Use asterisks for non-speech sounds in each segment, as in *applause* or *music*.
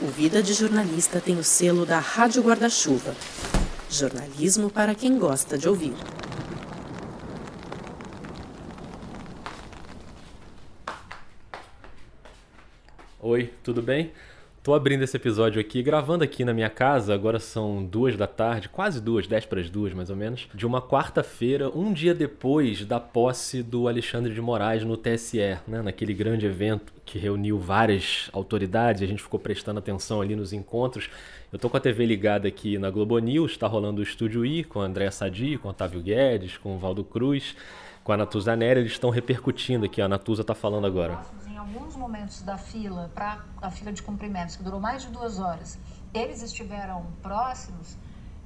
O Vida de Jornalista tem o selo da Rádio Guarda-Chuva. Jornalismo para quem gosta de ouvir. Oi, tudo bem? Tô abrindo esse episódio aqui, gravando aqui na minha casa, agora são duas da tarde, quase duas, dez para as duas mais ou menos, de uma quarta-feira, um dia depois da posse do Alexandre de Moraes no TSE, né, naquele grande evento que reuniu várias autoridades, a gente ficou prestando atenção ali nos encontros. Eu tô com a TV ligada aqui na Globo News, tá rolando o Estúdio I com o André Sadi, com o Otávio Guedes, com o Valdo Cruz, com a Natuza Neri, eles estão repercutindo aqui, a Natuza tá falando agora alguns momentos da fila, para a fila de cumprimentos, que durou mais de duas horas, eles estiveram próximos,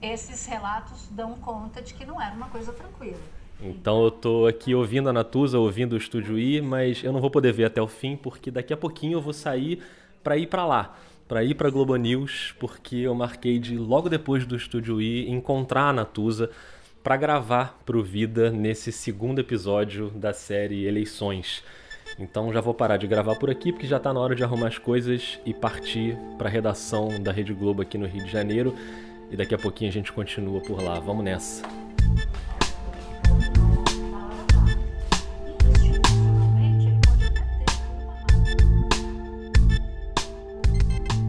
esses relatos dão conta de que não era uma coisa tranquila. Então eu tô aqui ouvindo a Natuza, ouvindo o Estúdio I, mas eu não vou poder ver até o fim, porque daqui a pouquinho eu vou sair para ir para lá, para ir para Globo News, porque eu marquei de logo depois do Estúdio I encontrar a Natuza para gravar pro Vida nesse segundo episódio da série Eleições. Então já vou parar de gravar por aqui porque já está na hora de arrumar as coisas e partir para a redação da Rede Globo aqui no Rio de Janeiro. E daqui a pouquinho a gente continua por lá. Vamos nessa.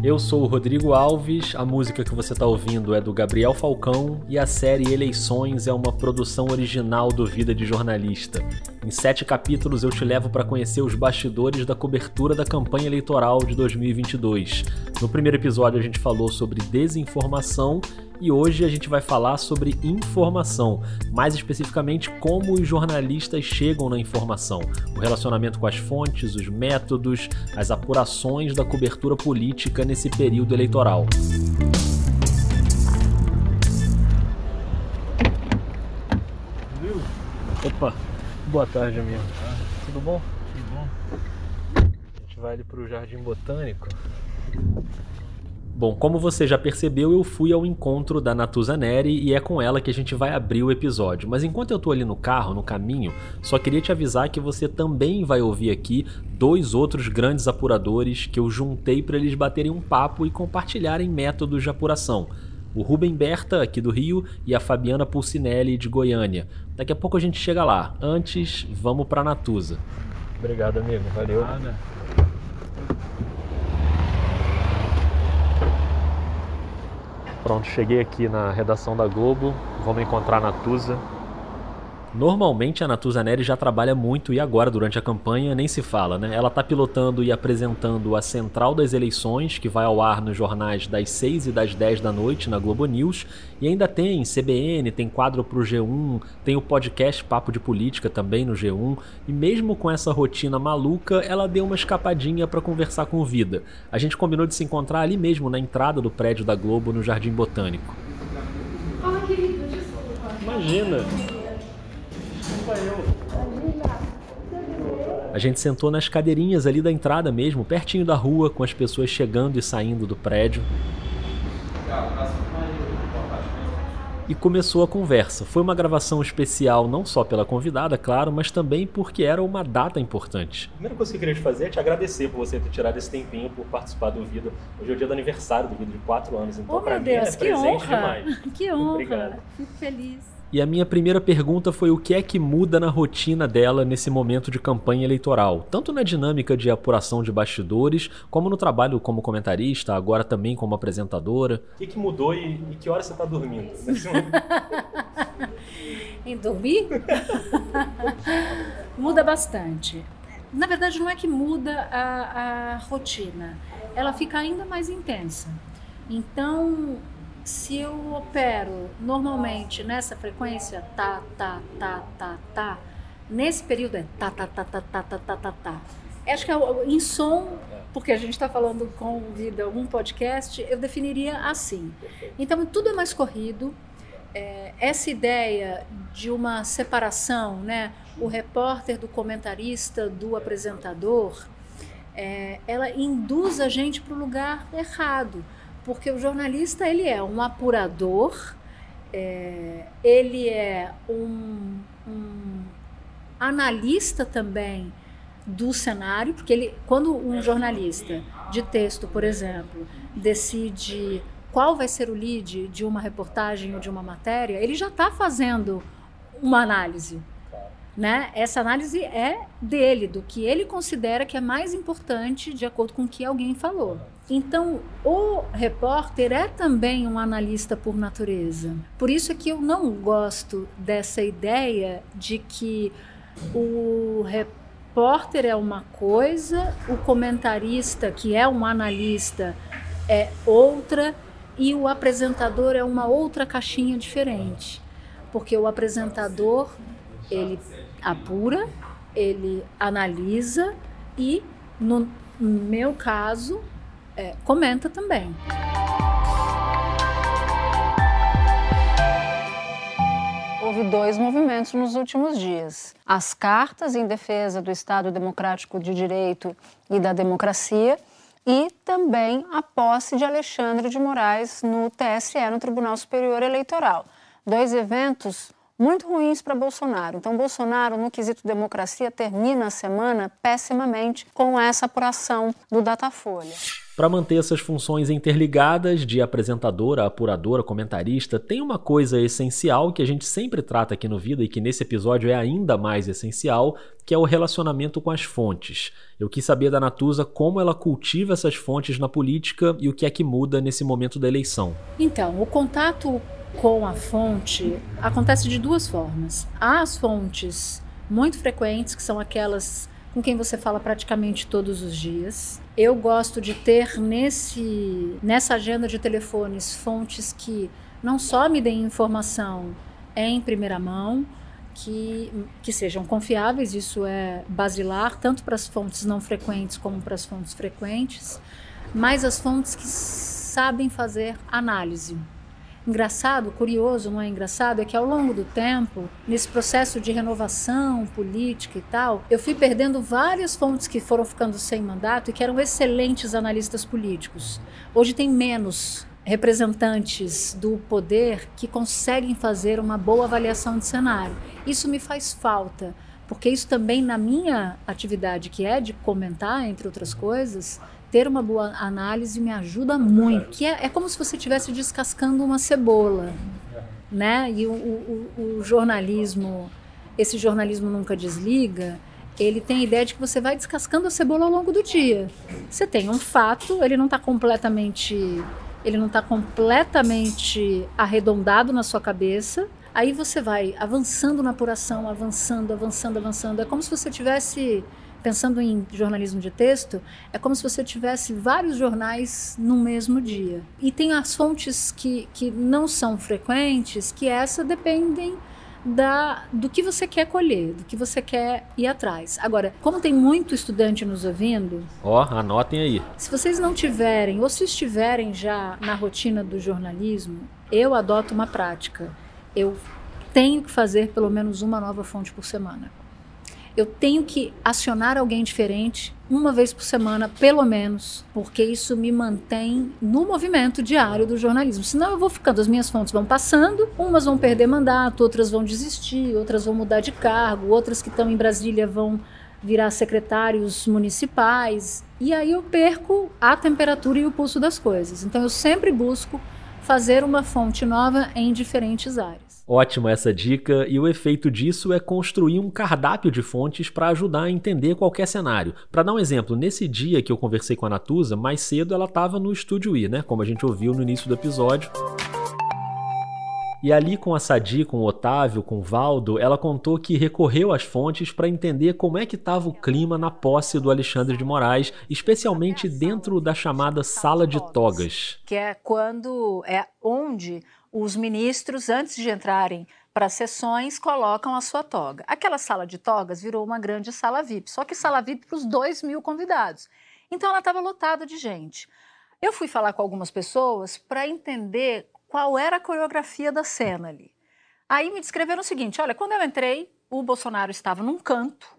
Eu sou o Rodrigo Alves, a música que você está ouvindo é do Gabriel Falcão e a série Eleições é uma produção original do Vida de Jornalista. Em sete capítulos eu te levo para conhecer os bastidores da cobertura da campanha eleitoral de 2022. No primeiro episódio a gente falou sobre desinformação e hoje a gente vai falar sobre informação, mais especificamente como os jornalistas chegam na informação, o relacionamento com as fontes, os métodos, as apurações da cobertura política nesse período eleitoral. Opa, boa tarde, amigo. Tudo bom? Tudo bom. A gente vai ali pro Jardim Botânico. Bom, como você já percebeu, eu fui ao encontro da Natuza Neri e é com ela que a gente vai abrir o episódio. Mas enquanto eu tô ali no carro, no caminho, só queria te avisar que você também vai ouvir aqui dois outros grandes apuradores que eu juntei para eles baterem um papo e compartilharem métodos de apuração. O Rubem Berta, aqui do Rio, e a Fabiana Pulcinelli, de Goiânia. Daqui a pouco a gente chega lá. Antes, vamos para Natuza. Obrigado, amigo. Valeu. Nada. Pronto, cheguei aqui na redação da Globo. Vamos encontrar a Natuza. Normalmente a Natuza Neri já trabalha muito e agora durante a campanha nem se fala, né? Ela está pilotando e apresentando a Central das Eleições, que vai ao ar nos jornais das 6 e das 10 da noite na Globo News, e ainda tem CBN, tem quadro pro G1, tem o podcast Papo de Política também no G1, e mesmo com essa rotina maluca, ela deu uma escapadinha para conversar com o Vida. A gente combinou de se encontrar ali mesmo na entrada do prédio da Globo no Jardim Botânico. Fala, querido, desculpa. Imagina. A gente sentou nas cadeirinhas ali da entrada mesmo, pertinho da rua, com as pessoas chegando e saindo do prédio. E começou a conversa. Foi uma gravação especial não só pela convidada, claro, mas também porque era uma data importante. A primeira coisa que eu queria te fazer é te agradecer por você ter tirado esse tempinho por participar do Vida. Hoje é o dia do aniversário do Vida, de quatro anos. Então, oh, pra meu Deus, mim é que presente honra. demais. *laughs* Que honra. Obrigado. Fico feliz. E a minha primeira pergunta foi o que é que muda na rotina dela nesse momento de campanha eleitoral, tanto na dinâmica de apuração de bastidores, como no trabalho como comentarista, agora também como apresentadora. O que, que mudou e, e que hora você está dormindo? *laughs* em dormir? *laughs* muda bastante. Na verdade, não é que muda a, a rotina, ela fica ainda mais intensa. Então, se eu opero normalmente nessa frequência, tá, tá, tá, tá, tá, nesse período é tá, tá, tá, tá, tá, tá, tá, tá, tá. Acho que é em som, porque a gente está falando com vida um podcast, eu definiria assim. Então tudo é mais corrido. É, essa ideia de uma separação, né, o repórter do comentarista, do apresentador, é, ela induz a gente para o lugar errado porque o jornalista ele é um apurador, é, ele é um, um, analista também do cenário, porque ele, quando um jornalista de texto, por exemplo, decide qual vai ser o lead de uma reportagem ou de uma matéria, ele já está fazendo uma análise. Né? Essa análise é dele, do que ele considera que é mais importante de acordo com o que alguém falou. Então, o repórter é também um analista por natureza. Por isso é que eu não gosto dessa ideia de que o repórter é uma coisa, o comentarista, que é um analista, é outra, e o apresentador é uma outra caixinha diferente. Porque o apresentador, ele apura, ele analisa e, no meu caso, é, comenta também. Houve dois movimentos nos últimos dias: as cartas em defesa do Estado Democrático de Direito e da democracia, e também a posse de Alexandre de Moraes no TSE, no Tribunal Superior Eleitoral. Dois eventos muito ruins para Bolsonaro. Então, Bolsonaro, no quesito democracia, termina a semana pessimamente com essa apuração do Datafolha. Para manter essas funções interligadas de apresentadora, apuradora, comentarista, tem uma coisa essencial que a gente sempre trata aqui no Vida e que nesse episódio é ainda mais essencial, que é o relacionamento com as fontes. Eu quis saber da Natuza como ela cultiva essas fontes na política e o que é que muda nesse momento da eleição. Então, o contato com a fonte acontece de duas formas. Há as fontes muito frequentes, que são aquelas com quem você fala praticamente todos os dias. Eu gosto de ter nesse nessa agenda de telefones fontes que não só me deem informação em primeira mão, que, que sejam confiáveis, isso é basilar, tanto para as fontes não frequentes como para as fontes frequentes, mas as fontes que sabem fazer análise engraçado, curioso, não é engraçado, é que ao longo do tempo, nesse processo de renovação política e tal, eu fui perdendo várias fontes que foram ficando sem mandato e que eram excelentes analistas políticos. Hoje tem menos representantes do poder que conseguem fazer uma boa avaliação de cenário. Isso me faz falta, porque isso também na minha atividade, que é de comentar, entre outras coisas, ter uma boa análise me ajuda muito. Que é, é como se você estivesse descascando uma cebola, né? E o, o, o, jornalismo, esse jornalismo nunca desliga. Ele tem a ideia de que você vai descascando a cebola ao longo do dia. Você tem um fato, ele não está completamente, ele não está completamente arredondado na sua cabeça. Aí você vai avançando na apuração, avançando, avançando, avançando. É como se você tivesse pensando em jornalismo de texto, é como se você tivesse vários jornais no mesmo dia. E tem as fontes que, que não são frequentes, que essa dependem da, do que você quer colher, do que você quer ir atrás. Agora, como tem muito estudante nos ouvindo. Ó, oh, anotem aí. Se vocês não tiverem, ou se estiverem já na rotina do jornalismo, eu adoto uma prática. Eu tenho que fazer pelo menos uma nova fonte por semana eu tenho que acionar alguém diferente uma vez por semana, pelo menos, porque isso me mantém no movimento diário do jornalismo. Senão eu vou ficando, as minhas fontes vão passando, umas vão perder mandato, outras vão desistir, outras vão mudar de cargo, outras que estão em Brasília vão virar secretários municipais, e aí eu perco a temperatura e o pulso das coisas. Então eu sempre busco fazer uma fonte nova em diferentes áreas. Ótima essa dica, e o efeito disso é construir um cardápio de fontes para ajudar a entender qualquer cenário. Para dar um exemplo, nesse dia que eu conversei com a Natuza, mais cedo ela estava no Estúdio I, né? Como a gente ouviu no início do episódio. E ali com a Sadi, com o Otávio, com o Valdo, ela contou que recorreu às fontes para entender como é que estava o clima na posse do Alexandre de Moraes, especialmente dentro da chamada sala de togas. Que é quando é onde os ministros, antes de entrarem para as sessões, colocam a sua toga. Aquela sala de togas virou uma grande sala VIP, só que sala VIP para os dois mil convidados. Então ela estava lotada de gente. Eu fui falar com algumas pessoas para entender qual era a coreografia da cena ali. Aí me descreveram o seguinte: olha, quando eu entrei, o Bolsonaro estava num canto,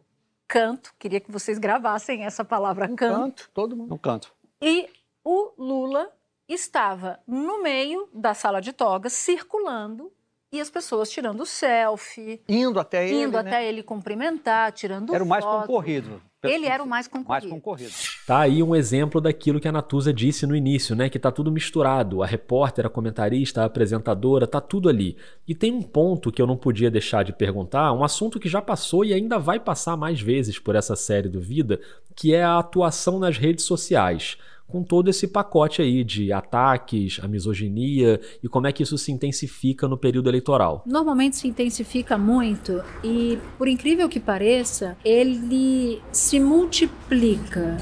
canto, queria que vocês gravassem essa palavra um canto. canto. Todo mundo. Um canto. E o Lula estava no meio da sala de togas, circulando, e as pessoas tirando selfie. Indo até ele. Indo né? até ele cumprimentar, tirando Era foto. o mais concorrido. Ele era o mais concorrido. Mais concorrido. Tá aí um exemplo daquilo que a Natuza disse no início, né? Que tá tudo misturado. A repórter, a comentarista, a apresentadora, tá tudo ali. E tem um ponto que eu não podia deixar de perguntar, um assunto que já passou e ainda vai passar mais vezes por essa série do Vida, que é a atuação nas redes sociais com todo esse pacote aí de ataques, a misoginia e como é que isso se intensifica no período eleitoral. Normalmente se intensifica muito e, por incrível que pareça, ele se multiplica.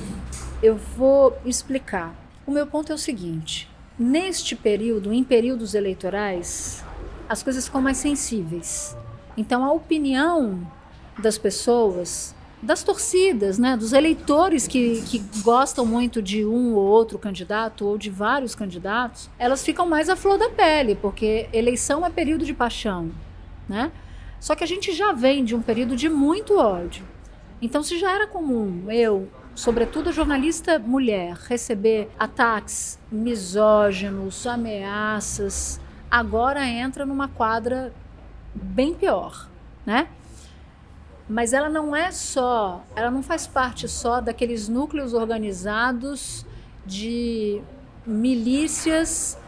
Eu vou explicar. O meu ponto é o seguinte: neste período, em períodos eleitorais, as coisas ficam mais sensíveis. Então a opinião das pessoas das torcidas, né, dos eleitores que, que gostam muito de um ou outro candidato ou de vários candidatos, elas ficam mais à flor da pele, porque eleição é período de paixão, né? Só que a gente já vem de um período de muito ódio. Então, se já era comum eu, sobretudo a jornalista mulher, receber ataques misóginos, ameaças, agora entra numa quadra bem pior, né? Mas ela não é só, ela não faz parte só daqueles núcleos organizados de milícias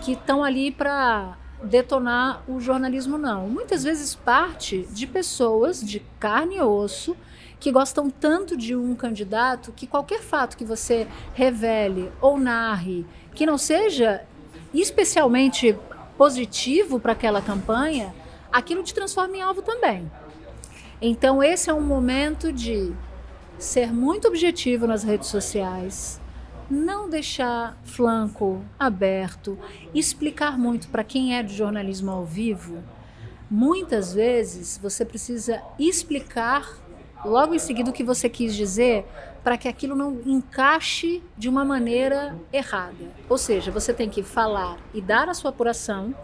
que estão ali para detonar o jornalismo, não. Muitas vezes parte de pessoas de carne e osso que gostam tanto de um candidato que qualquer fato que você revele ou narre que não seja especialmente positivo para aquela campanha, aquilo te transforma em alvo também. Então, esse é um momento de ser muito objetivo nas redes sociais, não deixar flanco aberto, explicar muito para quem é de jornalismo ao vivo. Muitas vezes você precisa explicar logo em seguida o que você quis dizer para que aquilo não encaixe de uma maneira errada. Ou seja, você tem que falar e dar a sua apuração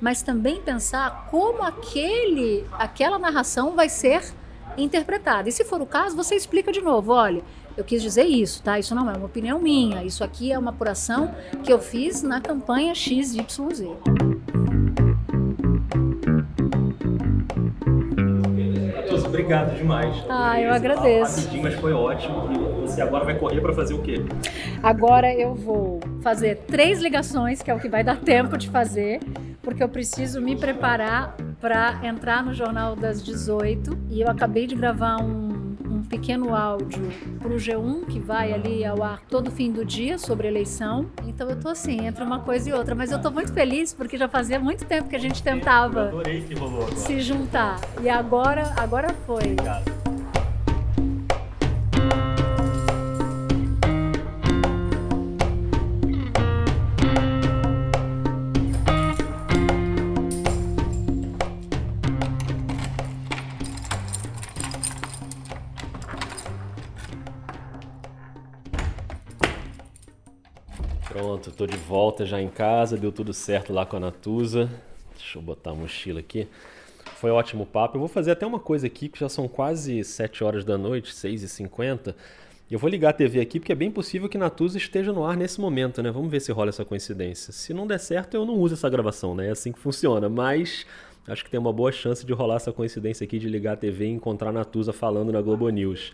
mas também pensar como aquele, aquela narração vai ser interpretada. E se for o caso, você explica de novo, olha, eu quis dizer isso, tá? Isso não é uma opinião minha, isso aqui é uma apuração que eu fiz na campanha XYZ. Obrigado demais. Ah, eu agradeço. Rapidinho, mas foi ótimo. E você agora vai correr para fazer o quê? Agora eu vou fazer três ligações, que é o que vai dar tempo de fazer porque eu preciso me preparar para entrar no Jornal das 18 e eu acabei de gravar um, um pequeno áudio para o G1 que vai ali ao ar todo fim do dia sobre eleição. Então eu tô assim, entre uma coisa e outra, mas eu tô muito feliz porque já fazia muito tempo que a gente tentava se juntar e agora, agora foi. Obrigado. Tô de volta já em casa, deu tudo certo lá com a Natuza. Deixa eu botar a mochila aqui. Foi ótimo papo. Eu vou fazer até uma coisa aqui, que já são quase 7 horas da noite, 6h50. Eu vou ligar a TV aqui porque é bem possível que Natuza esteja no ar nesse momento, né? Vamos ver se rola essa coincidência. Se não der certo, eu não uso essa gravação, né? É assim que funciona. Mas acho que tem uma boa chance de rolar essa coincidência aqui de ligar a TV e encontrar Natuza falando na Globo News.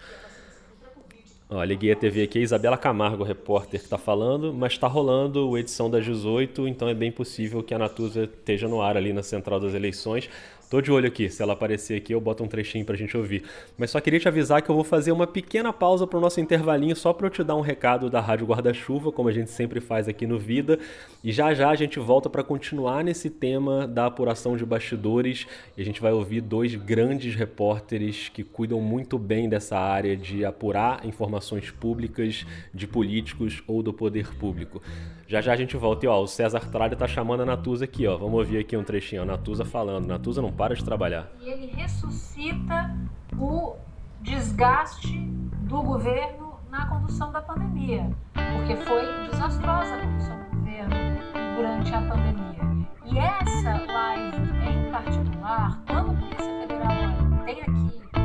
Liguei a TV aqui, a Isabela Camargo, repórter, que está falando, mas está rolando a edição das 18, então é bem possível que a Natuza esteja no ar ali na central das eleições. Tô de olho aqui, se ela aparecer aqui eu boto um trechinho pra gente ouvir. Mas só queria te avisar que eu vou fazer uma pequena pausa pro nosso intervalinho só para eu te dar um recado da Rádio Guarda-Chuva, como a gente sempre faz aqui no Vida. E já já a gente volta para continuar nesse tema da apuração de bastidores e a gente vai ouvir dois grandes repórteres que cuidam muito bem dessa área de apurar informações públicas de políticos ou do poder público. Já já a gente volta e ó, o César Tralha tá chamando a Natuza aqui, ó. Vamos ouvir aqui um trechinho, a Natuza falando. Natuza não para de trabalhar. E ele ressuscita o desgaste do governo na condução da pandemia, porque foi desastrosa a condução do governo durante a pandemia. E essa live em particular, quando a Polícia Federal tem aqui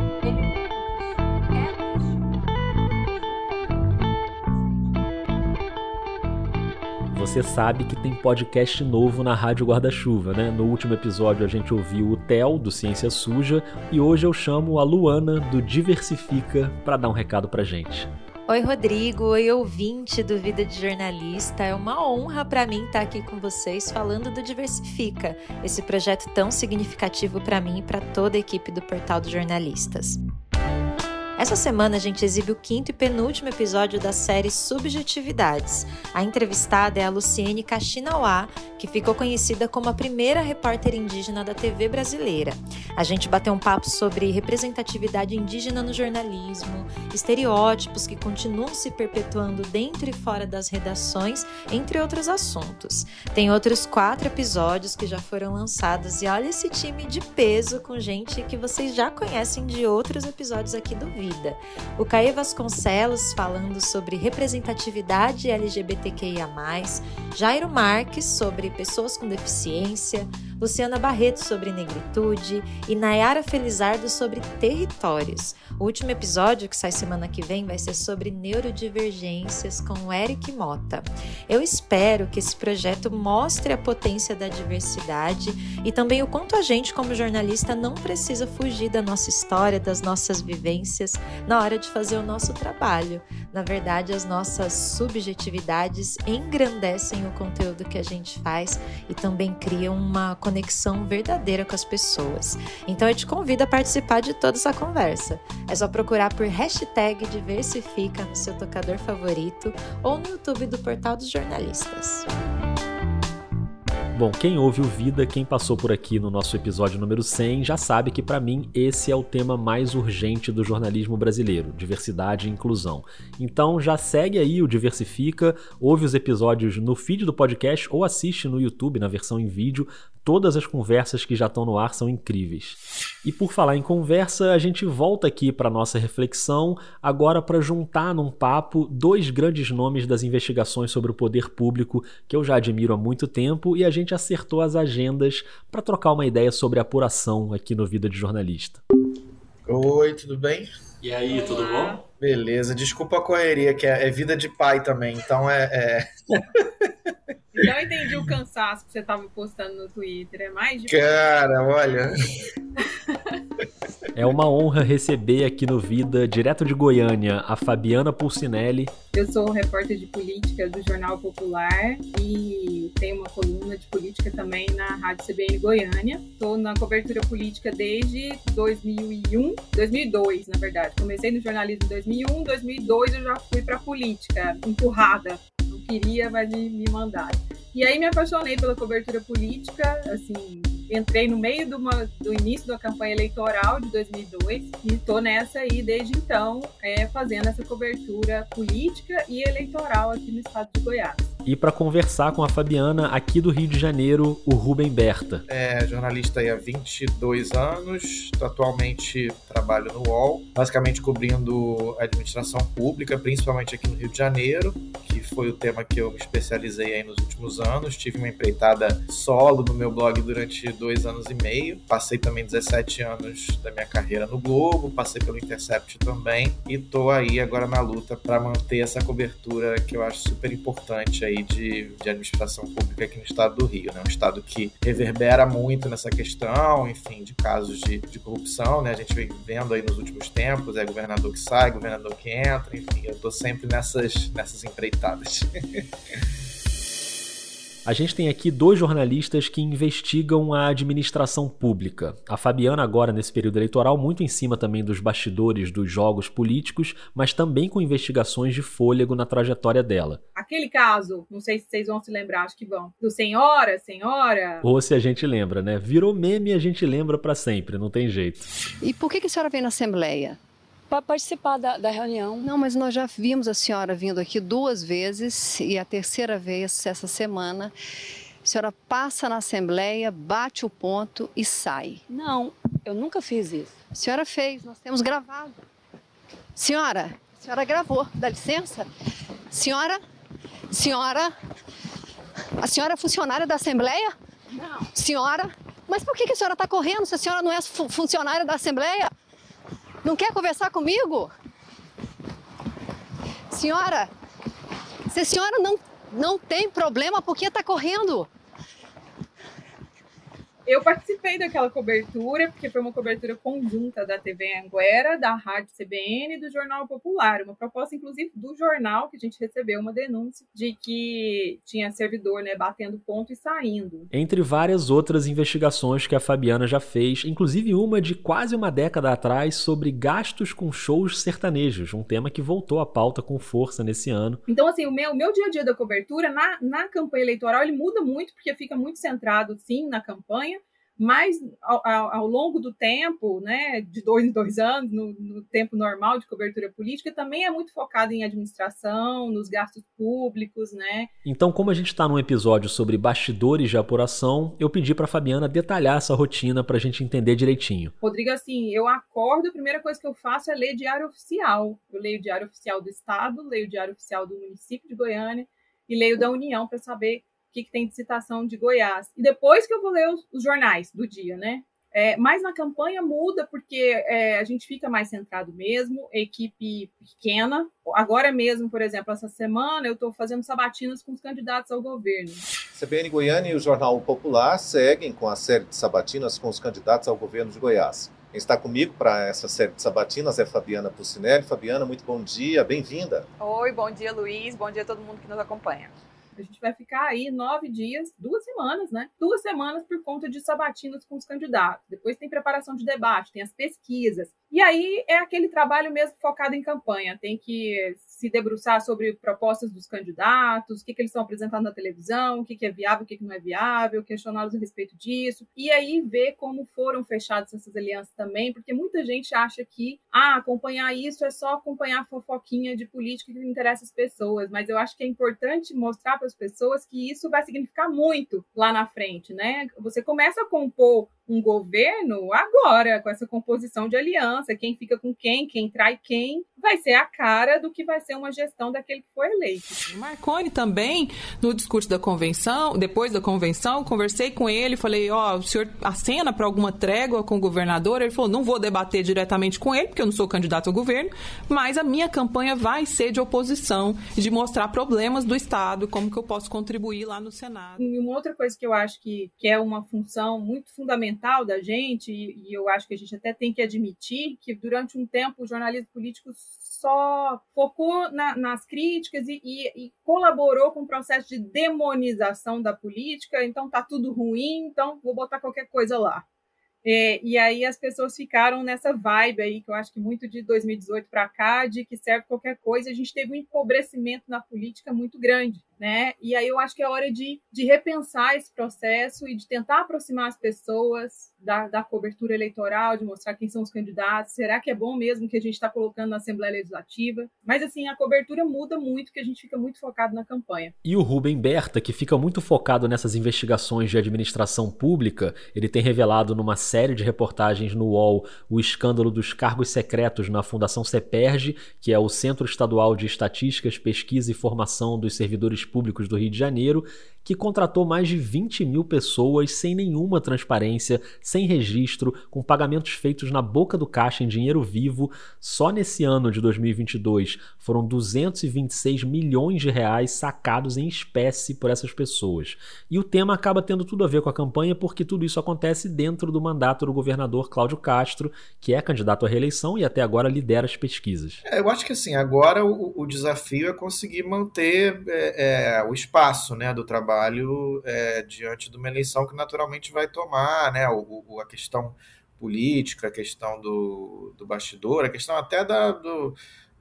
Você sabe que tem podcast novo na Rádio Guarda-Chuva, né? No último episódio a gente ouviu o Theo do Ciência Suja e hoje eu chamo a Luana do Diversifica para dar um recado pra gente. Oi, Rodrigo. Oi, ouvinte do Vida de Jornalista. É uma honra para mim estar aqui com vocês falando do Diversifica, esse projeto tão significativo para mim e para toda a equipe do Portal dos Jornalistas. Essa semana a gente exibe o quinto e penúltimo episódio da série Subjetividades. A entrevistada é a Luciene Kaxinawá, que ficou conhecida como a primeira repórter indígena da TV brasileira. A gente bateu um papo sobre representatividade indígena no jornalismo, estereótipos que continuam se perpetuando dentro e fora das redações, entre outros assuntos. Tem outros quatro episódios que já foram lançados e olha esse time de peso com gente que vocês já conhecem de outros episódios aqui do vídeo vida. O Caê Vasconcelos falando sobre representatividade LGBTQIA, Jairo Marques sobre pessoas com deficiência, Luciana Barreto sobre negritude e Nayara Felizardo sobre territórios. O último episódio, que sai semana que vem, vai ser sobre neurodivergências com o Eric Mota. Eu espero que esse projeto mostre a potência da diversidade e também o quanto a gente, como jornalista, não precisa fugir da nossa história, das nossas vivências na hora de fazer o nosso trabalho. Na verdade, as nossas subjetividades engrandecem o conteúdo que a gente faz e também criam uma conexão verdadeira com as pessoas. Então eu te convido a participar de toda essa conversa. É só procurar por hashtag Diversifica no seu tocador favorito ou no YouTube do Portal dos Jornalistas. Bom, quem ouve o Vida, quem passou por aqui no nosso episódio número 100, já sabe que para mim esse é o tema mais urgente do jornalismo brasileiro, diversidade e inclusão. Então já segue aí o Diversifica, ouve os episódios no feed do podcast ou assiste no YouTube na versão em vídeo Todas as conversas que já estão no ar são incríveis. E por falar em conversa, a gente volta aqui para nossa reflexão, agora para juntar num papo dois grandes nomes das investigações sobre o poder público que eu já admiro há muito tempo e a gente acertou as agendas para trocar uma ideia sobre apuração aqui no Vida de Jornalista. Oi, tudo bem? E aí, tudo bom? Beleza, desculpa a correria, que é, é vida de pai também, então é. é... *laughs* Não entendi o cansaço que você estava postando no Twitter. É mais de. Cara, olha. É uma honra receber aqui no Vida, direto de Goiânia, a Fabiana Pulcinelli. Eu sou repórter de política do Jornal Popular e tenho uma coluna de política também na Rádio CBN Goiânia. Estou na cobertura política desde 2001, 2002, na verdade. Comecei no jornalismo em 2001, 2002 eu já fui para política, empurrada queria, mas me, me mandaram. E aí me apaixonei pela cobertura política, assim, entrei no meio do, uma, do início da campanha eleitoral de 2002 e estou nessa aí desde então, é, fazendo essa cobertura política e eleitoral aqui no estado de Goiás. E para conversar com a Fabiana, aqui do Rio de Janeiro, o Rubem Berta. É jornalista há 22 anos, atualmente trabalho no UOL, basicamente cobrindo administração pública, principalmente aqui no Rio de Janeiro, que foi o tema que eu me especializei aí nos últimos anos. Tive uma empreitada solo no meu blog durante dois anos e meio. Passei também 17 anos da minha carreira no Globo, passei pelo Intercept também e tô aí agora na luta para manter essa cobertura que eu acho super importante aí de, de administração pública aqui no estado do Rio, né? Um estado que reverbera muito nessa questão, enfim, de casos de, de corrupção, né? A gente vem vendo aí nos últimos tempos, é governador que sai, governador que entra, enfim, eu tô sempre nessas, nessas empreitadas. *laughs* A gente tem aqui dois jornalistas que investigam a administração pública. A Fabiana, agora nesse período eleitoral, muito em cima também dos bastidores dos jogos políticos, mas também com investigações de fôlego na trajetória dela. Aquele caso, não sei se vocês vão se lembrar, acho que vão, do Senhora, Senhora. Ou se a gente lembra, né? Virou meme e a gente lembra para sempre, não tem jeito. E por que, que a senhora veio na Assembleia? Para participar da, da, reunião. Não, mas nós já vimos a senhora vindo aqui duas vezes e a terceira vez essa semana. A senhora passa na Assembleia, bate o ponto e sai. Não, eu nunca fiz isso. A senhora fez, nós temos gravado. Senhora, a senhora gravou, dá licença? Senhora, senhora, a senhora é funcionária da Assembleia? Não. Senhora, mas por que, que a senhora está correndo se a senhora não é funcionária da Assembleia? Não quer conversar comigo? Senhora, se a senhora não, não tem problema, por que está correndo? Eu participei daquela cobertura, porque foi uma cobertura conjunta da TV Anguera, da Rádio CBN e do Jornal Popular. Uma proposta, inclusive, do jornal, que a gente recebeu uma denúncia de que tinha servidor né, batendo ponto e saindo. Entre várias outras investigações que a Fabiana já fez, inclusive uma de quase uma década atrás sobre gastos com shows sertanejos, um tema que voltou à pauta com força nesse ano. Então, assim, o meu, meu dia a dia da cobertura na, na campanha eleitoral ele muda muito, porque fica muito centrado, sim, na campanha, mas ao, ao, longo do tempo, né, de dois em dois anos, no, no, tempo normal de cobertura política, também é muito focado em administração, nos gastos públicos, né? Então, como a gente está num episódio sobre bastidores de apuração, eu pedi para Fabiana detalhar essa rotina para a gente entender direitinho. Rodrigo, assim, eu acordo, a primeira coisa que eu faço é ler diário oficial. Eu leio o diário oficial do Estado, leio o diário oficial do município de Goiânia e leio da União para saber o que, que, tem de citação de Goiás. E depois que eu vou ler os, os jornais do dia, né? É, mas na campanha muda porque é, a gente fica mais centrado mesmo, equipe pequena. Agora mesmo, por exemplo, essa semana eu estou fazendo sabatinas com os candidatos ao governo. CBN Goiânia e o Jornal Popular seguem com a série de sabatinas com os candidatos ao governo de Goiás. Quem está comigo para essa série de sabatinas é Fabiana Pucinelli. Fabiana, muito bom dia, bem-vinda. Oi, bom dia, Luiz. Bom dia a todo mundo que nos acompanha. A gente vai ficar aí nove dias, duas semanas, né? Duas semanas por conta de sabatinas com os candidatos. Depois tem preparação de debate, tem as pesquisas. E aí é aquele trabalho mesmo focado em campanha. Tem que se debruçar sobre propostas dos candidatos, o que, que eles estão apresentando na televisão, o que, que é viável, o que, que não é viável, questioná-los a respeito disso. E aí ver como foram fechadas essas alianças também, porque muita gente acha que ah, acompanhar isso é só acompanhar a fofoquinha de política que interessa as pessoas. Mas eu acho que é importante mostrar para as pessoas que isso vai significar muito lá na frente, né? Você começa a compor um governo agora, com essa composição de aliança, quem fica com quem, quem trai quem, vai ser a cara do que vai ser uma gestão daquele que foi eleito. Marconi também, no discurso da convenção, depois da convenção, conversei com ele, falei, ó, oh, o senhor acena para alguma trégua com o governador? Ele falou, não vou debater diretamente com ele, porque eu não sou candidato ao governo, mas a minha campanha vai ser de oposição, de mostrar problemas do Estado, como que eu posso contribuir lá no Senado. E uma outra coisa que eu acho que, que é uma função muito fundamental da gente, e, eu acho que a gente até tem que admitir que durante um tempo o jornalismo político só focou na, nas críticas e, e, e, colaborou com o processo de demonização da política. Então tá tudo ruim, então vou botar qualquer coisa lá. É, e aí as pessoas ficaram nessa vibe aí, que eu acho que muito de 2018 para cá, de que serve qualquer coisa. A gente teve um empobrecimento na política muito grande né? E aí eu acho que é hora de, de repensar esse processo e de tentar aproximar as pessoas da, da cobertura eleitoral, de mostrar quem são os candidatos. Será que é bom mesmo que a gente está colocando na Assembleia Legislativa? Mas assim, a cobertura muda muito, que a gente fica muito focado na campanha. E o Rubem Berta, que fica muito focado nessas investigações de administração pública, ele tem revelado numa série de reportagens no UOL o escândalo dos cargos secretos na Fundação CEPERJ, que é o Centro Estadual de Estatísticas, Pesquisa e Formação dos Servidores Públicos do Rio de Janeiro, que contratou mais de 20 mil pessoas sem nenhuma transparência, sem registro, com pagamentos feitos na boca do caixa em dinheiro vivo. Só nesse ano de 2022 foram 226 milhões de reais sacados em espécie por essas pessoas. E o tema acaba tendo tudo a ver com a campanha porque tudo isso acontece dentro do mandato do governador Cláudio Castro, que é candidato à reeleição e até agora lidera as pesquisas. É, eu acho que assim, agora o, o desafio é conseguir manter é, é, o espaço né, do trabalho trabalho é, diante de uma eleição que naturalmente vai tomar né, o, o, a questão política, a questão do, do bastidor, a questão até da, do,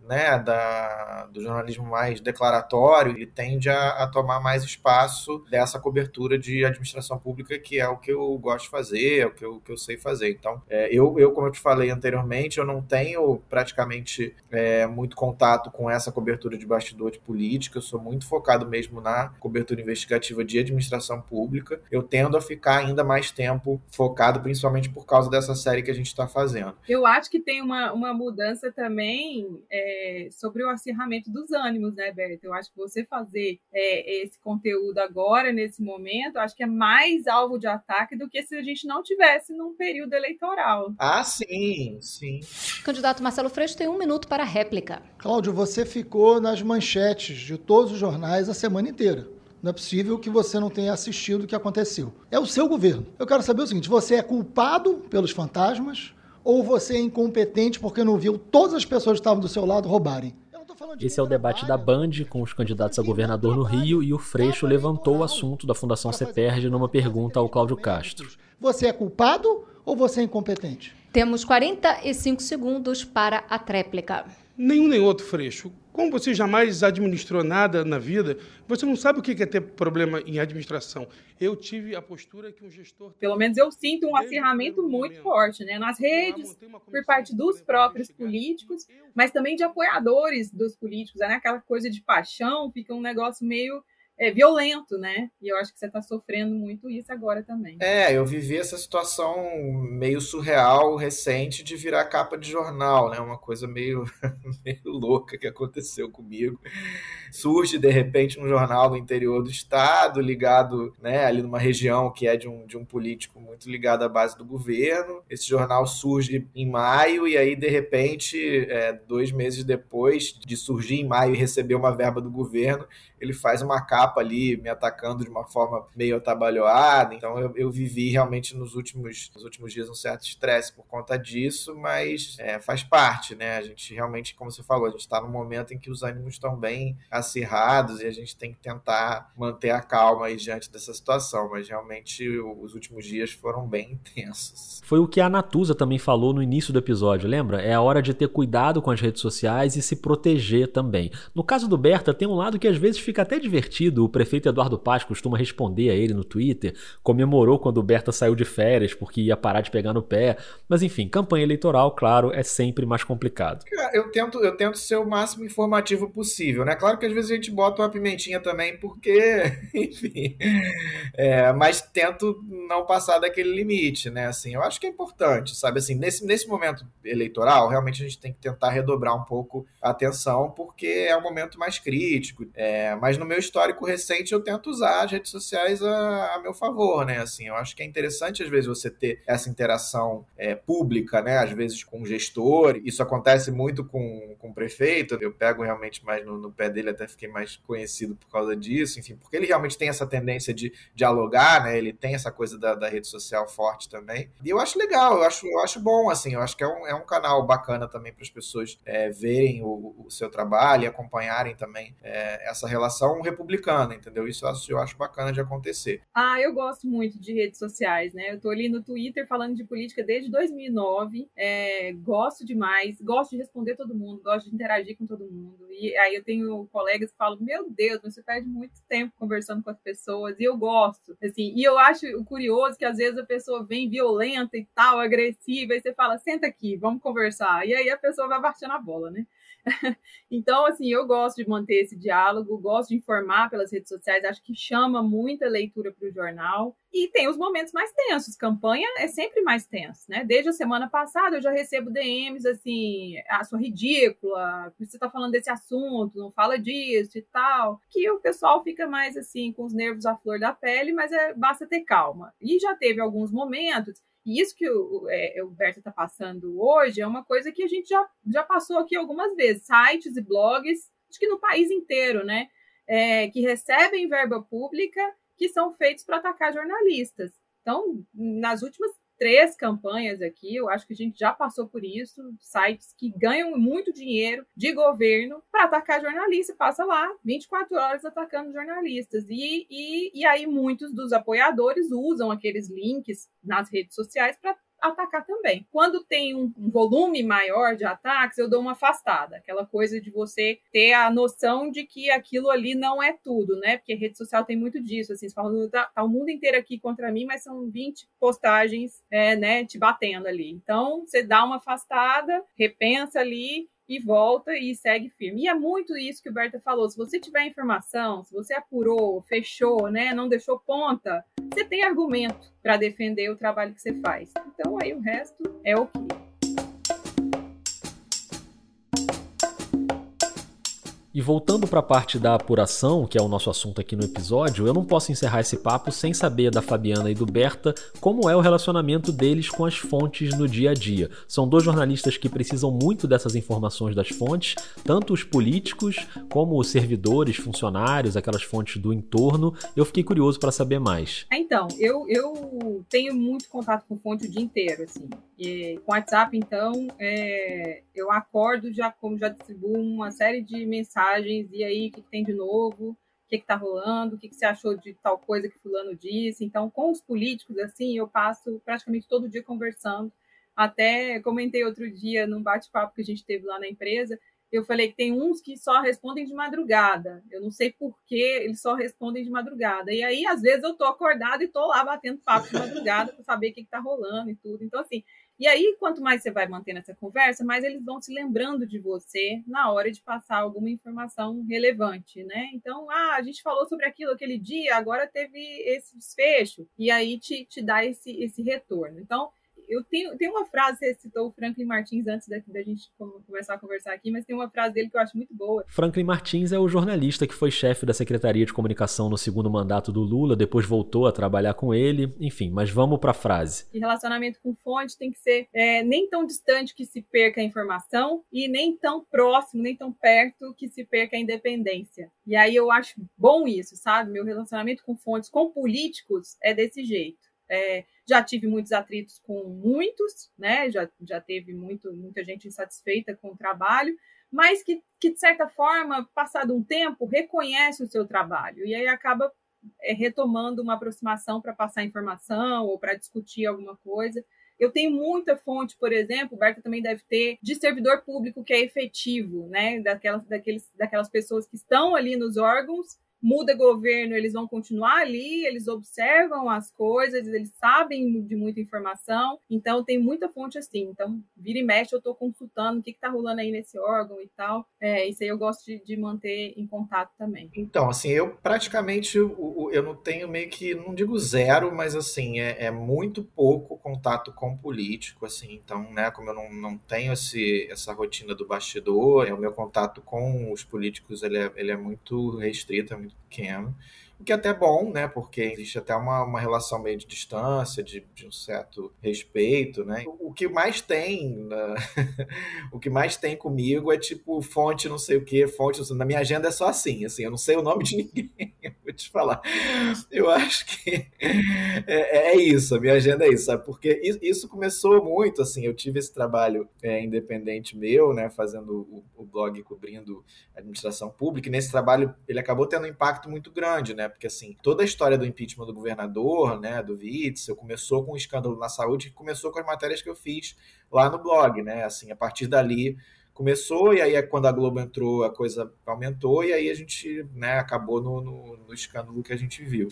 né, da, do jornalismo mais declaratório, ele tende a, a, tomar mais espaço dessa cobertura de administração pública, que é o que eu gosto de fazer, é o que eu, que eu sei fazer. Então, é, eu, eu, como eu te falei anteriormente, eu não tenho praticamente é, muito contato com essa cobertura de bastidor de política, eu sou muito focado mesmo na cobertura investigativa de administração pública. Eu tendo a ficar ainda mais tempo focado, principalmente por causa dessa série que a gente está fazendo. Eu acho que tem uma, uma mudança também. É sobre o acirramento dos ânimos, né, Berta? Eu acho que você fazer é, esse conteúdo agora, nesse momento, acho que é mais alvo de ataque do que se a gente não tivesse num período eleitoral. Ah, sim, sim. O candidato Marcelo Freixo tem um minuto para a réplica. Cláudio, você ficou nas manchetes de todos os jornais a semana inteira. Não é possível que você não tenha assistido o que aconteceu. É o seu governo. Eu quero saber o seguinte: você é culpado pelos fantasmas ou você é incompetente porque não viu todas as pessoas que estavam do seu lado roubarem? Esse é o debate da Band com os candidatos a governador no Rio e o Freixo levantou o assunto da Fundação CEPERJ numa pergunta ao Cláudio Castro. Você é culpado ou você é incompetente? Temos 45 segundos para a tréplica. Nenhum nem outro, Freixo. Como você jamais administrou nada na vida, você não sabe o que é ter problema em administração. Eu tive a postura que um gestor. Pelo menos eu sinto um acirramento muito forte, né? Nas redes, por parte dos próprios políticos, mas também de apoiadores dos políticos, né? Aquela coisa de paixão, fica um negócio meio é, violento, né? E eu acho que você está sofrendo muito isso agora também. É, eu vivi essa situação meio surreal, recente, de virar capa de jornal, né? Uma coisa meio, *laughs* meio louca que aconteceu comigo. Surge, de repente, um jornal do interior do estado, ligado né, ali numa região que é de um, de um político muito ligado à base do governo. Esse jornal surge em maio e aí, de repente, é, dois meses depois de surgir em maio e receber uma verba do governo, ele faz uma capa ali me atacando de uma forma meio atabalhoada. Então eu, eu vivi realmente nos últimos, nos últimos dias um certo estresse por conta disso, mas é, faz parte, né? A gente realmente, como você falou, a gente está num momento em que os ânimos estão bem acirrados e a gente tem que tentar manter a calma aí diante dessa situação, mas realmente os últimos dias foram bem intensos. Foi o que a Natuza também falou no início do episódio, lembra? É a hora de ter cuidado com as redes sociais e se proteger também. No caso do Berta, tem um lado que às vezes fica até divertido. O prefeito Eduardo Paz costuma responder a ele no Twitter, comemorou quando o Berta saiu de férias porque ia parar de pegar no pé. Mas enfim, campanha eleitoral, claro, é sempre mais complicado. Eu tento, eu tento ser o máximo informativo possível, né? Claro que às vezes a gente bota uma pimentinha também, porque, *laughs* enfim. É, mas tento não passar daquele limite, né? Assim, eu acho que é importante, sabe? Assim, nesse, nesse momento eleitoral, realmente a gente tem que tentar redobrar um pouco a atenção, porque é um momento mais crítico. É, mas no meu histórico recente eu tento usar as redes sociais a, a, meu favor, né? Assim, eu acho que é interessante às vezes você ter essa interação é, pública, né? Às vezes com o gestor. Isso acontece muito com, com o prefeito. Eu pego realmente mais no, no pé dele, até fiquei mais conhecido por causa disso, enfim, porque ele realmente tem essa tendência de dialogar, né? Ele tem essa coisa da, da rede social forte também. E eu acho legal, eu acho, eu acho bom, assim, eu acho que é um, é um canal bacana também para as pessoas é, verem o, o, seu trabalho e acompanharem também é, essa relação relação republicana, entendeu? Isso eu acho bacana de acontecer. Ah, eu gosto muito de redes sociais, né? Eu tô ali no Twitter falando de política desde 2009, é, gosto demais, gosto de responder todo mundo, gosto de interagir com todo mundo. E aí eu tenho colegas que falam, meu Deus, você perde muito tempo conversando com as pessoas, e eu gosto, assim, e eu acho curioso que às vezes a pessoa vem violenta e tal, agressiva, e você fala, senta aqui, vamos conversar. E aí a pessoa vai baixando a bola, né? *laughs* então, assim, eu gosto de manter esse diálogo, gosto de informar pelas redes sociais, acho que chama muita leitura para o jornal. E tem os momentos mais tensos. Campanha é sempre mais tenso, né? Desde a semana passada eu já recebo DMs assim, ah, sua ridícula, você está falando desse assunto, não fala disso e tal. Que o pessoal fica mais assim, com os nervos à flor da pele, mas é, basta ter calma. E já teve alguns momentos e isso que o, é, o Berta está passando hoje é uma coisa que a gente já, já passou aqui algumas vezes. Sites e blogs, acho que no país inteiro, né? É, que recebem verba pública que são feitos para atacar jornalistas. Então, nas últimas três campanhas aqui, eu acho que a gente já passou por isso, sites que ganham muito dinheiro de governo para atacar jornalistas, passa lá 24 horas atacando jornalistas. E, e, e aí muitos dos apoiadores usam aqueles links nas redes sociais para atacar também. Quando tem um, um, volume maior de ataques, eu dou uma afastada. Aquela coisa de você ter a noção de que aquilo ali não é tudo, né? Porque rede social tem muito disso. Assim, você fala, tá, tá o mundo inteiro aqui contra mim, mas são 20 postagens, é, né, te batendo ali. Então, você dá uma afastada, repensa ali e volta e segue firme. E é muito isso que o Berta falou. Se você tiver informação, se você apurou, fechou, né, não deixou ponta, você tem argumento para defender o trabalho que você faz. Então aí o resto é o que E voltando para a parte da apuração, que é o nosso assunto aqui no episódio, eu não posso encerrar esse papo sem saber da Fabiana e do Berta como é o relacionamento deles com as fontes no dia a dia. São dois jornalistas que precisam muito dessas informações das fontes, tanto os políticos como os servidores, funcionários, aquelas fontes do entorno. Eu fiquei curioso para saber mais. Então, eu, eu tenho muito contato com fonte o dia inteiro, assim. E com WhatsApp, então, é, eu acordo já como já distribuo uma série de mensagens e aí o que, tem de novo, o que está rolando, o que, você achou de tal coisa que fulano disse. Então, com os políticos, assim, eu passo praticamente todo dia conversando. Até comentei outro dia num bate-papo que a gente teve lá na empresa, eu falei que tem uns que só respondem de madrugada. Eu não sei por que eles só respondem de madrugada. E aí, às vezes, eu tô acordada e tô lá batendo papo de madrugada para saber o que, que tá rolando e tudo. Então, assim, e aí, quanto mais você vai mantendo essa conversa, mais eles vão se lembrando de você na hora de passar alguma informação relevante, né? Então, ah, a gente falou sobre aquilo aquele dia, agora teve esse desfecho, e aí te, te dá esse, esse retorno. Então, eu tenho, tem uma frase, você citou o Franklin Martins antes da, da, gente começar a conversar aqui, mas tem uma frase dele que eu acho muito boa. Franklin Martins é o jornalista que foi chefe da Secretaria de Comunicação no segundo mandato do Lula, depois voltou a trabalhar com ele, enfim, mas vamos para a frase. E relacionamento com fonte tem que ser é, nem tão distante que se perca a informação e nem tão próximo, nem tão perto que se perca a independência. E aí eu acho bom isso, sabe? Meu relacionamento com fontes, com políticos, é desse jeito. É, já tive muitos atritos com muitos, né? Já, já teve muito, muita gente insatisfeita com o trabalho, mas que, que, de certa forma, passado um tempo, reconhece o seu trabalho e aí acaba é, retomando uma aproximação para passar informação ou para discutir alguma coisa. Eu tenho muita fonte, por exemplo, o Berta também deve ter, de servidor público que é efetivo, né? Daquelas, daqueles, daquelas pessoas que estão ali nos órgãos muda governo, eles vão continuar ali, eles observam as coisas, eles sabem de muita informação, então tem muita fonte assim. Então, vira e mexe, eu estou consultando o que está rolando aí nesse órgão e tal. É, isso aí eu gosto de, de, manter em contato também. Então, assim, eu praticamente eu, não tenho meio que, não digo zero, mas assim, é, é muito pouco contato com político, assim, então, né, como eu não, não tenho esse, essa rotina do bastidor, é, o meu contato com os políticos, ele é, ele é muito restrito, é muito pequeno. O que é até bom, né? Porque existe até uma, uma relação meio de distância, de, de um certo respeito, né? O, o que mais tem, na... *laughs* o que mais tem comigo é tipo fonte não sei o que, fonte Na minha agenda é só assim, assim, eu não sei o nome de *laughs* ninguém, vou te falar. Eu acho que *laughs* é, é isso, a minha agenda é isso, sabe? Porque isso começou muito, assim, eu tive esse trabalho é, independente meu, né? Fazendo o, o blog cobrindo administração pública, e nesse trabalho ele acabou tendo um impacto muito grande, né? Porque assim, toda a história do impeachment do governador, né, do Witzel, começou com um escândalo na saúde que começou com as matérias que eu fiz lá no blog, né? Assim, a partir dali começou e aí é quando a Globo entrou a coisa aumentou e aí a gente né, acabou no, no, no, escândalo que a gente viu.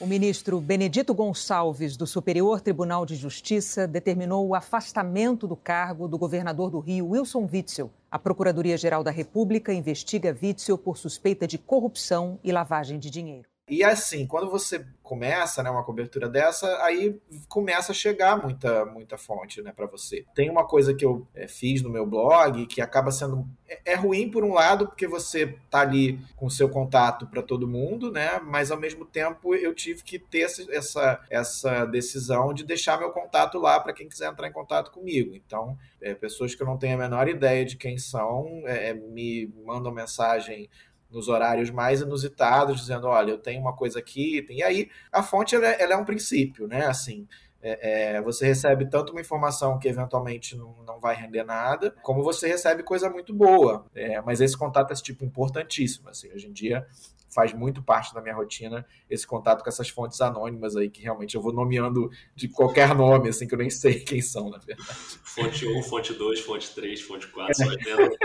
O ministro Benedito Gonçalves do Superior Tribunal de Justiça determinou o afastamento do cargo do governador do Rio Wilson Witzel. A Procuradoria-Geral da República investiga Witzel por suspeita de corrupção e lavagem de dinheiro. E assim, quando você começa, né, uma cobertura dessa, aí começa a chegar muita muita fonte, né, para você. Tem uma coisa que eu é, fiz no meu blog que acaba sendo é, é, ruim por um lado porque você tá ali com seu contato para todo mundo, né, mas ao mesmo tempo eu tive que ter essa essa decisão de deixar meu contato lá para quem quiser entrar em contato comigo. Então, é, pessoas que eu não tenho a menor ideia de quem são é me mandam mensagem nos horários mais inusitados, dizendo, olha, eu tenho uma coisa aqui, e aí a fonte ela é, ela é um princípio, né? Assim, é, é, você recebe tanto uma informação que eventualmente não, não vai render nada, como você recebe coisa muito boa. É, mas esse contato é tipo importantíssimo. Assim, hoje em dia faz muito parte da minha rotina esse contato com essas fontes anônimas aí, que realmente eu vou nomeando de qualquer nome, assim, que eu nem sei quem são, na verdade. Fonte 1, fonte 2, fonte 3, fonte 4, só entendo.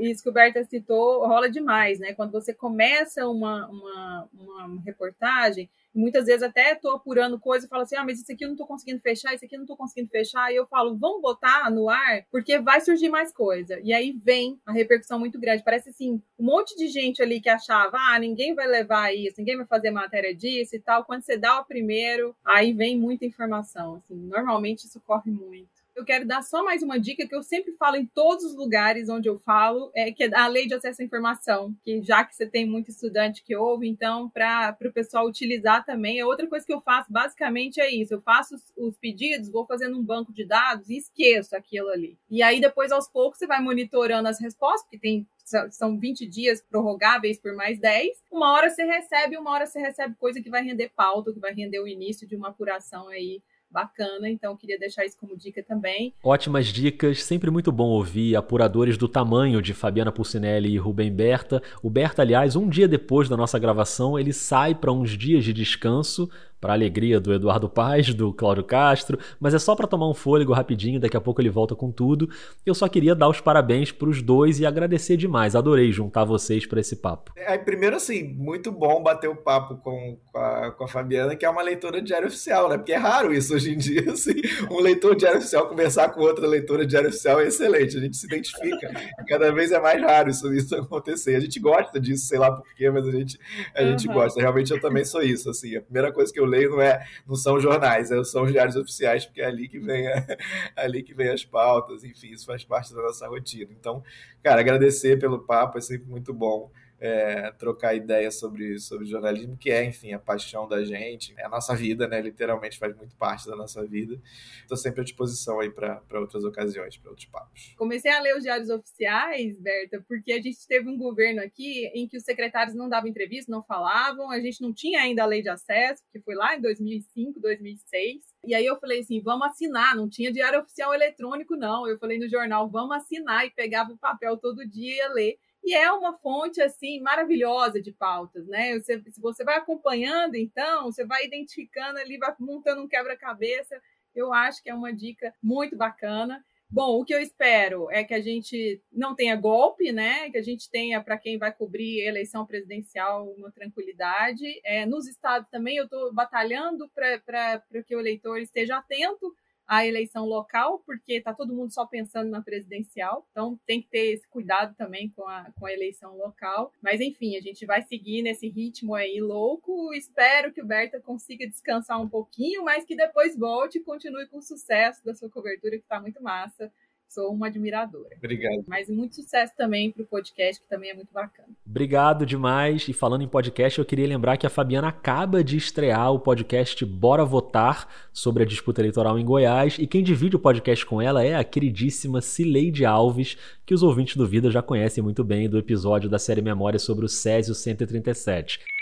Isso que o Berta citou rola demais, né? Quando você começa uma, uma, uma reportagem, muitas vezes até estou apurando coisa e falo assim: ah, mas isso aqui eu não estou conseguindo fechar, isso aqui eu não estou conseguindo fechar. E eu falo: vamos botar no ar, porque vai surgir mais coisa. E aí vem a repercussão muito grande. Parece assim: um monte de gente ali que achava: ah, ninguém vai levar isso, ninguém vai fazer matéria disso e tal. Quando você dá o primeiro, aí vem muita informação. Assim, normalmente isso corre muito. Eu quero dar só mais uma dica que eu sempre falo em todos os lugares onde eu falo, é que é a lei de acesso à informação, que já que você tem muito estudante que ouve, então para o pessoal utilizar também. É outra coisa que eu faço, basicamente é isso. Eu faço os, os pedidos, vou fazendo um banco de dados e esqueço aquilo ali. E aí depois aos poucos você vai monitorando as respostas, porque tem são 20 dias prorrogáveis por mais 10. Uma hora você recebe, uma hora você recebe coisa que vai render pauta, que vai render o início de uma apuração aí bacana, então queria deixar isso como dica também. Ótimas dicas, sempre muito bom ouvir apuradores do tamanho de Fabiana Pulcinelli e Rubem Berta. O Berta, aliás, um dia depois da nossa gravação, ele sai para uns dias de descanso para alegria do Eduardo Paz, do Cláudio Castro, mas é só para tomar um fôlego rapidinho, daqui a pouco ele volta com tudo. Eu só queria dar os parabéns para os dois e agradecer demais. Adorei juntar vocês para esse papo. É, primeiro, assim, muito bom bater o papo com, com, a, com a Fabiana, que é uma leitora de diário oficial, né? Porque é raro isso hoje em dia, *laughs* assim, um leitor de diário oficial conversar com outra leitora de diário oficial é excelente, a gente se identifica. Cada vez é mais raro isso, isso acontecer. A gente gosta disso, sei lá porquê, mas a gente, a uhum. gente gosta. Realmente eu também sou isso, assim. A primeira coisa que eu leio não, é, não são jornais, é, são os diários oficiais, porque é ali que vem, a, *laughs* ali que vem as pautas, enfim, isso faz parte da nossa rotina. Então, cara, agradecer pelo papo, é sempre muito bom é, trocar ideias sobre, sobre jornalismo, que é, enfim, a paixão da gente, é a nossa vida, né? Literalmente faz muito parte da nossa vida. Estou sempre à disposição aí para outras ocasiões, para outros papos. Comecei a ler os diários oficiais, Berta, porque a gente teve um governo aqui em que os secretários não davam entrevista, não falavam, a gente não tinha ainda a lei de acesso, que foi lá em 2005, 2006. E aí eu falei assim, vamos assinar, não tinha diário oficial eletrônico, não. Eu falei no jornal, vamos assinar, e pegava o papel todo dia e ia ler e é uma fonte assim maravilhosa de pautas, né? Você, se você vai acompanhando, então, você vai identificando ali, vai montando um quebra-cabeça. Eu acho que é uma dica muito bacana. Bom, o que eu espero é que a gente não tenha golpe, né? Que a gente tenha, para quem vai cobrir eleição presidencial, uma tranquilidade. É, nos estados também eu estou batalhando para que o eleitor esteja atento a eleição local, porque está todo mundo só pensando na presidencial, então tem que ter esse cuidado também com a, com a eleição local. Mas enfim, a gente vai seguir nesse ritmo aí louco. Espero que o Berta consiga descansar um pouquinho, mas que depois volte e continue com o sucesso da sua cobertura, que está muito massa sou uma admiradora. Obrigado. Mas muito sucesso também para o podcast, que também é muito bacana. Obrigado demais. E falando em podcast, eu queria lembrar que a Fabiana acaba de estrear o podcast Bora Votar sobre a disputa eleitoral em Goiás. E quem divide o podcast com ela é a queridíssima Cileide Alves, que os ouvintes do Vida já conhecem muito bem do episódio da série Memória sobre o Césio 137.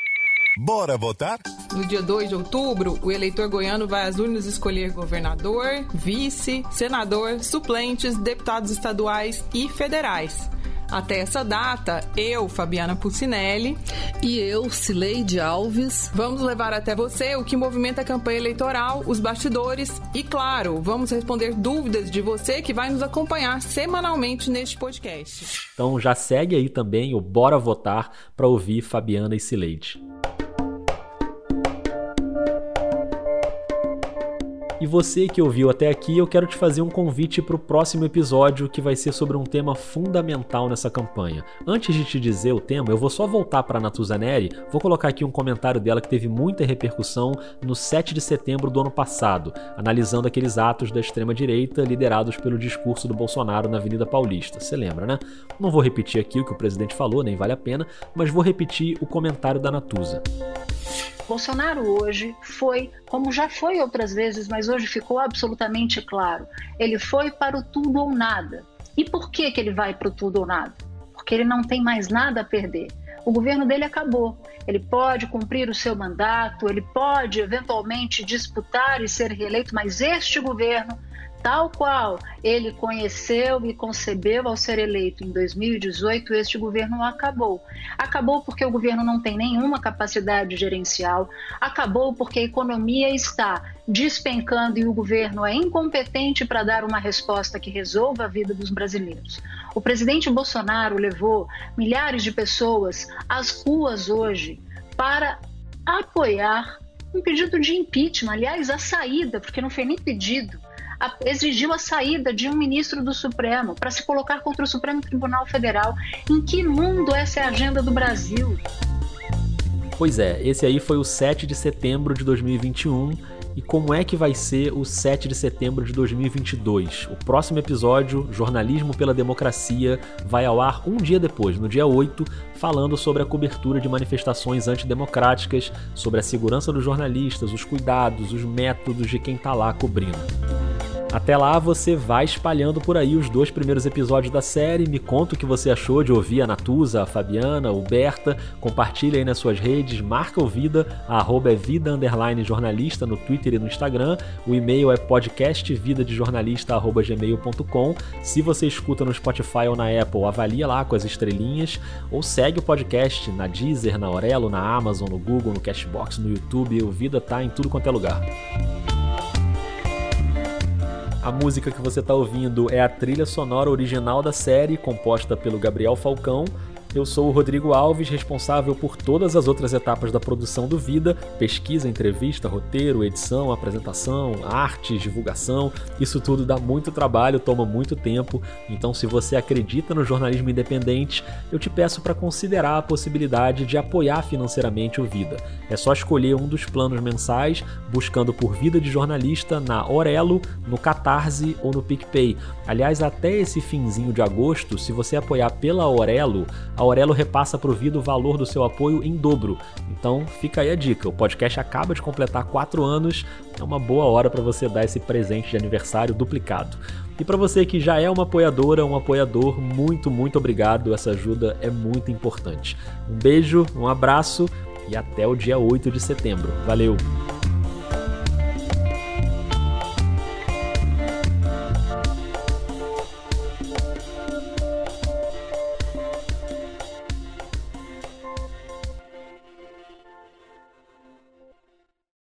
Bora votar? No dia 2 de outubro, o eleitor goiano vai às urnas escolher governador, vice, senador, suplentes, deputados estaduais e federais. Até essa data, eu, Fabiana Pucinelli, e eu, Cileide Alves, vamos levar até você o que movimenta a campanha eleitoral, os bastidores e, claro, vamos responder dúvidas de você que vai nos acompanhar semanalmente neste podcast. Então já segue aí também o Bora Votar para ouvir Fabiana e Cileide. E você que ouviu até aqui, eu quero te fazer um convite para o próximo episódio que vai ser sobre um tema fundamental nessa campanha. Antes de te dizer o tema, eu vou só voltar para Natuza Neri, vou colocar aqui um comentário dela que teve muita repercussão no 7 de setembro do ano passado, analisando aqueles atos da extrema-direita liderados pelo discurso do Bolsonaro na Avenida Paulista. Você lembra, né? Não vou repetir aqui o que o presidente falou, nem vale a pena, mas vou repetir o comentário da Natuza. Bolsonaro hoje foi, como já foi outras vezes, mas hoje ficou absolutamente claro, ele foi para o tudo ou nada. E por que, que ele vai para o tudo ou nada? Porque ele não tem mais nada a perder. O governo dele acabou. Ele pode cumprir o seu mandato, ele pode eventualmente disputar e ser reeleito, mas este governo tal qual ele conheceu e concebeu ao ser eleito em 2018, este governo acabou. Acabou porque o governo não tem nenhuma capacidade gerencial, acabou porque a economia está despencando e o governo é incompetente para dar uma resposta que resolva a vida dos brasileiros. O presidente Bolsonaro levou milhares de pessoas às ruas hoje para apoiar um pedido de impeachment, aliás, a saída, porque não foi nem pedido exigiu a saída de um ministro do Supremo para se colocar contra o Supremo Tribunal Federal. Em que mundo essa é a agenda do Brasil? Pois é, esse aí foi o 7 de setembro de 2021 e como é que vai ser o 7 de setembro de 2022. O próximo episódio, Jornalismo pela Democracia, vai ao ar um dia depois, no dia 8, falando sobre a cobertura de manifestações antidemocráticas, sobre a segurança dos jornalistas, os cuidados, os métodos de quem está lá cobrindo. Até lá, você vai espalhando por aí os dois primeiros episódios da série. Me conta o que você achou de ouvir a Natuza, a Fabiana, o Berta. Compartilha aí nas suas redes, marca o Vida, arroba é vida underline jornalista no Twitter e no Instagram. O e-mail é podcastvidadejornalista.gmail.com. Se você escuta no Spotify ou na Apple, avalia lá com as estrelinhas. Ou segue o podcast na Deezer, na Aurelo, na Amazon, no Google, no Cashbox, no YouTube. O Vida tá em tudo quanto é lugar. A música que você está ouvindo é a trilha sonora original da série, composta pelo Gabriel Falcão, eu sou o Rodrigo Alves, responsável por todas as outras etapas da produção do Vida: pesquisa, entrevista, roteiro, edição, apresentação, artes, divulgação. Isso tudo dá muito trabalho, toma muito tempo. Então, se você acredita no jornalismo independente, eu te peço para considerar a possibilidade de apoiar financeiramente o Vida. É só escolher um dos planos mensais, buscando por Vida de Jornalista na Orelo, no Catarse ou no PicPay. Aliás, até esse finzinho de agosto, se você apoiar pela Aurelo, a Aurelo repassa para o Vida o valor do seu apoio em dobro. Então fica aí a dica: o podcast acaba de completar quatro anos, é uma boa hora para você dar esse presente de aniversário duplicado. E para você que já é uma apoiadora, um apoiador, muito, muito obrigado. Essa ajuda é muito importante. Um beijo, um abraço e até o dia 8 de setembro. Valeu!